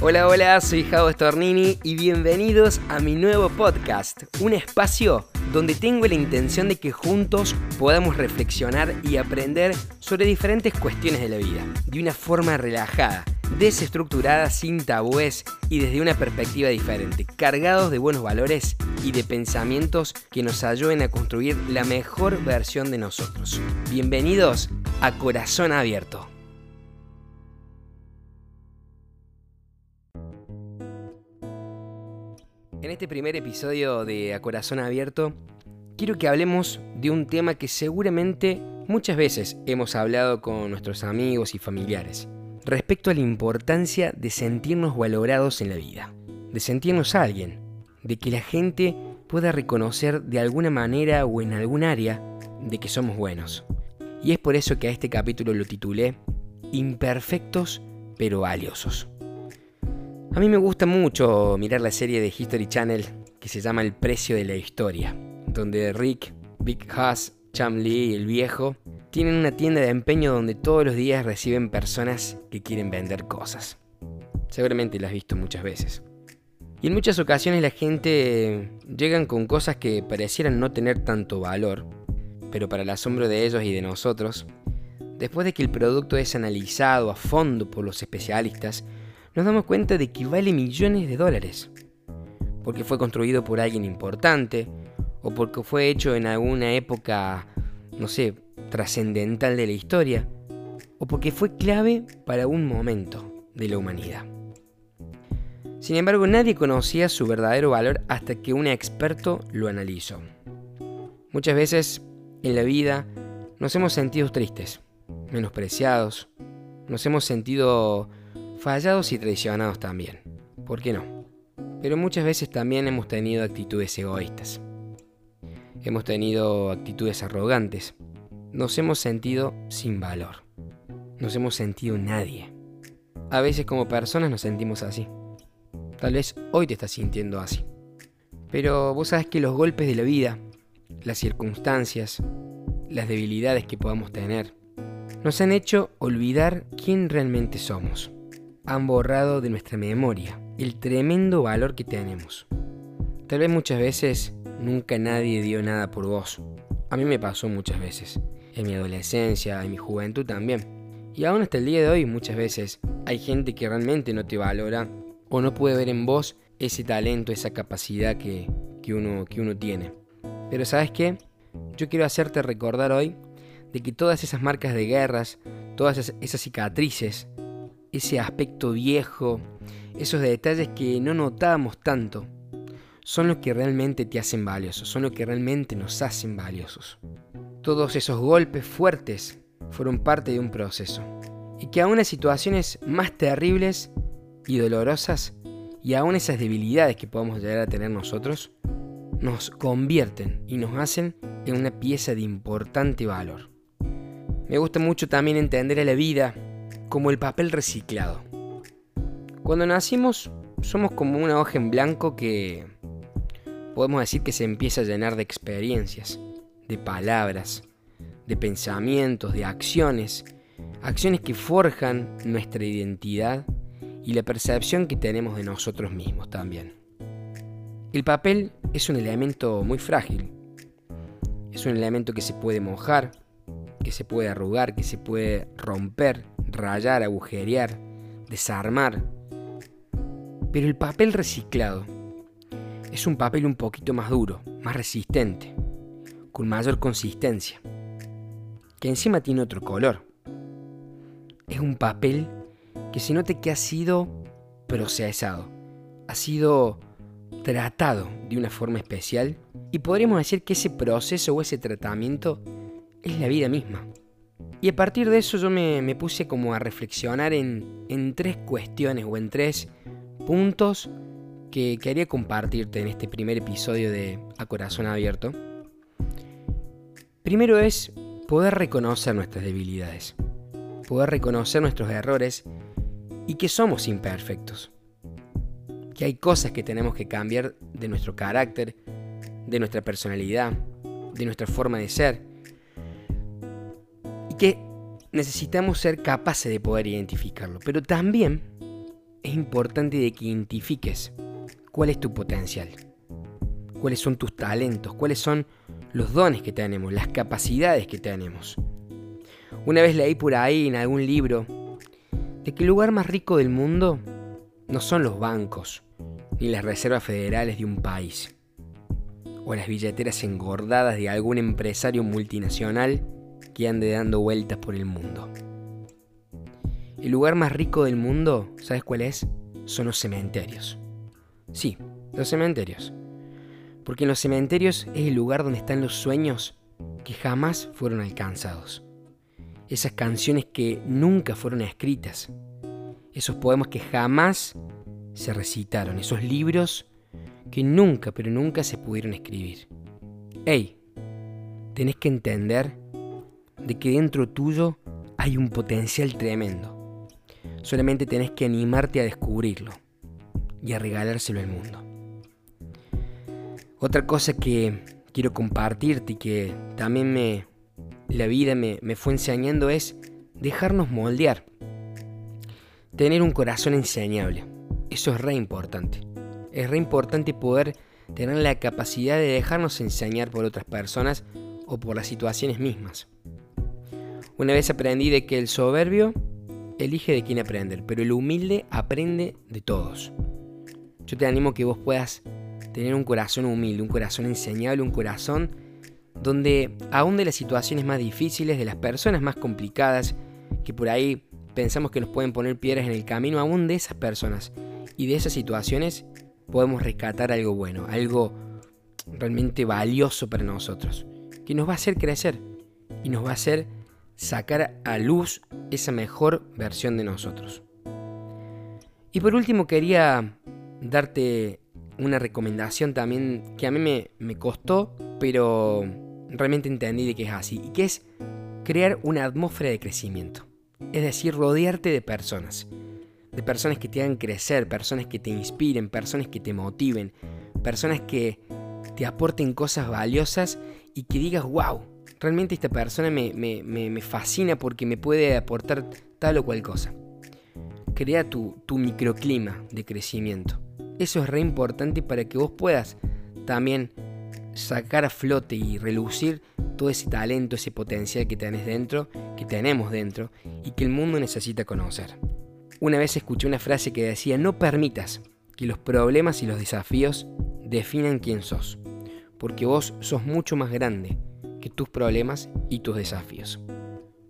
Hola, hola, soy Javo Stornini y bienvenidos a mi nuevo podcast, un espacio donde tengo la intención de que juntos podamos reflexionar y aprender sobre diferentes cuestiones de la vida, de una forma relajada, desestructurada, sin tabúes y desde una perspectiva diferente, cargados de buenos valores y de pensamientos que nos ayuden a construir la mejor versión de nosotros. Bienvenidos a Corazón Abierto. En este primer episodio de A Corazón Abierto, quiero que hablemos de un tema que seguramente muchas veces hemos hablado con nuestros amigos y familiares, respecto a la importancia de sentirnos valorados en la vida, de sentirnos alguien, de que la gente pueda reconocer de alguna manera o en algún área de que somos buenos. Y es por eso que a este capítulo lo titulé Imperfectos pero valiosos. A mí me gusta mucho mirar la serie de History Channel que se llama El precio de la historia, donde Rick, Big Haas, Cham Lee y el viejo tienen una tienda de empeño donde todos los días reciben personas que quieren vender cosas. Seguramente la has visto muchas veces. Y en muchas ocasiones la gente llegan con cosas que parecieran no tener tanto valor, pero para el asombro de ellos y de nosotros, después de que el producto es analizado a fondo por los especialistas, nos damos cuenta de que vale millones de dólares. Porque fue construido por alguien importante, o porque fue hecho en alguna época, no sé, trascendental de la historia, o porque fue clave para un momento de la humanidad. Sin embargo, nadie conocía su verdadero valor hasta que un experto lo analizó. Muchas veces en la vida nos hemos sentido tristes, menospreciados, nos hemos sentido fallados y traicionados también. ¿Por qué no? Pero muchas veces también hemos tenido actitudes egoístas. Hemos tenido actitudes arrogantes. Nos hemos sentido sin valor. Nos hemos sentido nadie. A veces como personas nos sentimos así. Tal vez hoy te estás sintiendo así. Pero vos sabes que los golpes de la vida, las circunstancias, las debilidades que podamos tener, nos han hecho olvidar quién realmente somos han borrado de nuestra memoria el tremendo valor que tenemos. Tal vez muchas veces nunca nadie dio nada por vos. A mí me pasó muchas veces. En mi adolescencia, en mi juventud también. Y aún hasta el día de hoy muchas veces hay gente que realmente no te valora o no puede ver en vos ese talento, esa capacidad que, uno, que uno tiene. Pero sabes qué? Yo quiero hacerte recordar hoy de que todas esas marcas de guerras, todas esas cicatrices, ese aspecto viejo, esos detalles que no notamos tanto, son los que realmente te hacen valiosos, son los que realmente nos hacen valiosos. Todos esos golpes fuertes fueron parte de un proceso. Y que aún las situaciones más terribles y dolorosas, y aún esas debilidades que podamos llegar a tener nosotros, nos convierten y nos hacen en una pieza de importante valor. Me gusta mucho también entender a la vida como el papel reciclado. Cuando nacimos somos como una hoja en blanco que podemos decir que se empieza a llenar de experiencias, de palabras, de pensamientos, de acciones, acciones que forjan nuestra identidad y la percepción que tenemos de nosotros mismos también. El papel es un elemento muy frágil, es un elemento que se puede mojar, que se puede arrugar, que se puede romper rayar, agujerear, desarmar. Pero el papel reciclado es un papel un poquito más duro, más resistente, con mayor consistencia, que encima tiene otro color. Es un papel que se note que ha sido procesado, ha sido tratado de una forma especial y podríamos decir que ese proceso o ese tratamiento es la vida misma. Y a partir de eso yo me, puse como a reflexionar en, tres cuestiones o en tres puntos que quería compartirte en este primer episodio de A Corazón Abierto. Primero es poder reconocer nuestras debilidades, poder reconocer nuestros errores y que somos imperfectos, que hay cosas que tenemos que cambiar de nuestro carácter, de nuestra personalidad, de nuestra forma de ser que necesitamos ser capaces de poder identificarlo. Pero también es importante de que identifiques cuál es tu potencial, cuáles son tus talentos, cuáles son los dones que tenemos, las capacidades que tenemos. Una vez leí por ahí en algún libro de que el lugar más rico del mundo no son los bancos ni las reservas federales de un país o las billeteras engordadas de algún empresario multinacional que ande dando vueltas por el mundo. El lugar más rico del mundo, ¿sabes cuál es? Son los cementerios. Sí, los cementerios. Porque en los cementerios es el lugar donde están los sueños que jamás fueron alcanzados. Esas canciones que nunca fueron escritas. Esos poemas que jamás se recitaron. Esos libros que nunca, pero nunca se pudieron escribir. Ey, tenés que entender de que dentro tuyo hay un potencial tremendo. Solamente tenés que animarte a descubrirlo y a regalárselo al mundo. Otra cosa que quiero compartirte y que también me, la vida me, me fue enseñando es dejarnos moldear. Tener un corazón enseñable. Eso es re importante. Es re importante poder tener la capacidad de dejarnos enseñar por otras personas o por las situaciones mismas. Una vez aprendí de que el soberbio elige de quién aprender, pero el humilde aprende de todos. Yo te animo que vos puedas tener un corazón humilde, un corazón enseñable, un corazón donde aún de las situaciones más difíciles, de las personas más complicadas, que por ahí pensamos que nos pueden poner piedras en el camino, aún de esas personas y de esas situaciones podemos rescatar algo bueno, algo realmente valioso para nosotros, que nos va a hacer crecer y nos va a hacer sacar a luz esa mejor versión de nosotros. Y por último quería darte una recomendación también que a mí me, me costó, pero realmente entendí de que es así, y que es crear una atmósfera de crecimiento. Es decir, rodearte de personas. De personas que te hagan crecer, personas que te inspiren, personas que te motiven, personas que te aporten cosas valiosas y que digas, wow, realmente esta persona me, me, me fascina porque me puede aportar tal o cual cosa. Crea tu, tu microclima de crecimiento. Eso es re importante para que vos puedas también sacar a flote y relucir todo ese talento, ese potencial que tenés dentro, que tenemos dentro y que el mundo necesita conocer. Una vez escuché una frase que decía, no permitas que los problemas y los desafíos definan quién sos, porque vos sos mucho más grande tus problemas y tus desafíos.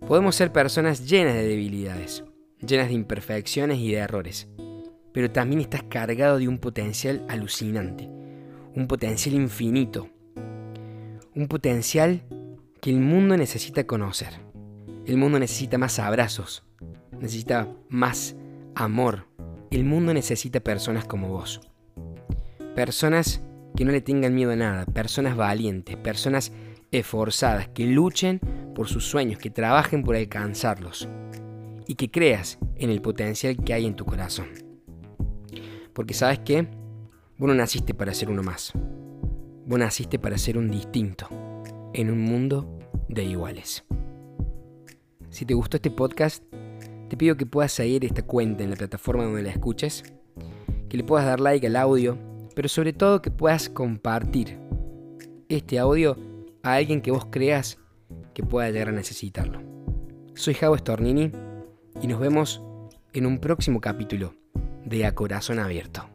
Podemos ser personas llenas de debilidades, llenas de imperfecciones y de errores, pero también estás cargado de un potencial alucinante, un potencial infinito, un potencial que el mundo necesita conocer. El mundo necesita más abrazos, necesita más amor. El mundo necesita personas como vos. Personas que no le tengan miedo a nada, personas valientes, personas esforzadas, que luchen por sus sueños, que trabajen por alcanzarlos y que creas en el potencial que hay en tu corazón. Porque sabes qué? Vos no naciste para ser uno más. Vos naciste para ser un distinto en un mundo de iguales. Si te gustó este podcast, te pido que puedas seguir esta cuenta en la plataforma donde la escuches, que le puedas dar like al audio, pero sobre todo que puedas compartir este audio a alguien que vos creas que pueda llegar a necesitarlo. Soy Javo Stornini y nos vemos en un próximo capítulo de A Corazón Abierto.